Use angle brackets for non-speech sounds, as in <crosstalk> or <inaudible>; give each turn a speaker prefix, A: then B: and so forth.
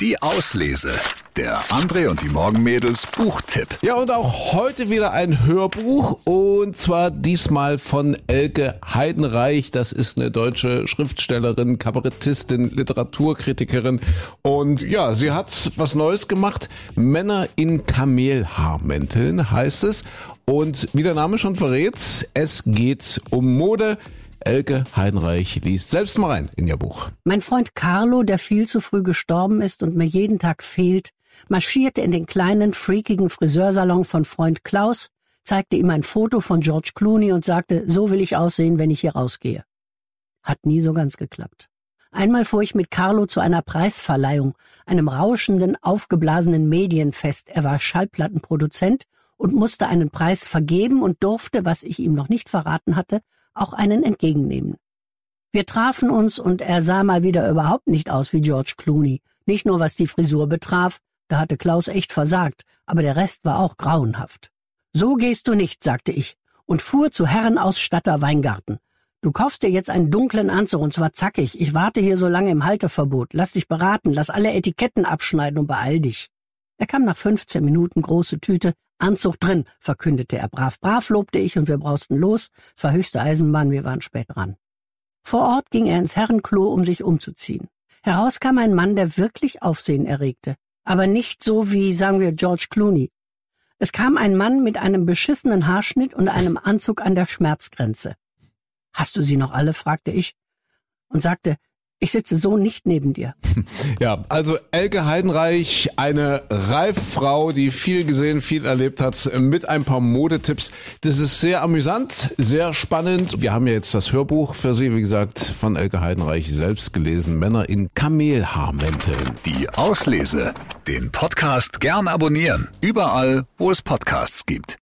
A: Die Auslese. Der André und die Morgenmädels Buchtipp.
B: Ja, und auch heute wieder ein Hörbuch und zwar diesmal von Elke Heidenreich. Das ist eine deutsche Schriftstellerin, Kabarettistin, Literaturkritikerin und ja, sie hat was Neues gemacht. Männer in Kamelhaarmänteln heißt es und wie der Name schon verrät, es geht um Mode. Elke Heinreich liest selbst mal rein in ihr Buch.
C: Mein Freund Carlo, der viel zu früh gestorben ist und mir jeden Tag fehlt, marschierte in den kleinen, freakigen Friseursalon von Freund Klaus, zeigte ihm ein Foto von George Clooney und sagte, so will ich aussehen, wenn ich hier rausgehe. Hat nie so ganz geklappt. Einmal fuhr ich mit Carlo zu einer Preisverleihung, einem rauschenden, aufgeblasenen Medienfest. Er war Schallplattenproduzent und musste einen Preis vergeben und durfte, was ich ihm noch nicht verraten hatte, auch einen entgegennehmen. Wir trafen uns und er sah mal wieder überhaupt nicht aus wie George Clooney. Nicht nur was die Frisur betraf, da hatte Klaus echt versagt, aber der Rest war auch grauenhaft. So gehst du nicht, sagte ich und fuhr zu Herrenausstatter Weingarten. Du kaufst dir jetzt einen dunklen Anzug und zwar zackig. Ich warte hier so lange im Halteverbot. Lass dich beraten, lass alle Etiketten abschneiden und beeil dich. Er kam nach 15 Minuten, große Tüte, Anzug drin, verkündete er brav. Brav lobte ich und wir brausten los. Es war höchste Eisenbahn, wir waren spät dran. Vor Ort ging er ins Herrenklo, um sich umzuziehen. Heraus kam ein Mann, der wirklich Aufsehen erregte. Aber nicht so wie, sagen wir, George Clooney. Es kam ein Mann mit einem beschissenen Haarschnitt und einem Anzug an der Schmerzgrenze. Hast du sie noch alle? fragte ich und sagte, ich sitze so nicht neben dir. <laughs>
B: Ja, also Elke Heidenreich, eine reife Frau, die viel gesehen, viel erlebt hat, mit ein paar Modetipps. Das ist sehr amüsant, sehr spannend. Wir haben ja jetzt das Hörbuch für Sie, wie gesagt, von Elke Heidenreich selbst gelesen. Männer in Kamelhaarmänteln.
A: Die Auslese. Den Podcast gern abonnieren. Überall, wo es Podcasts gibt.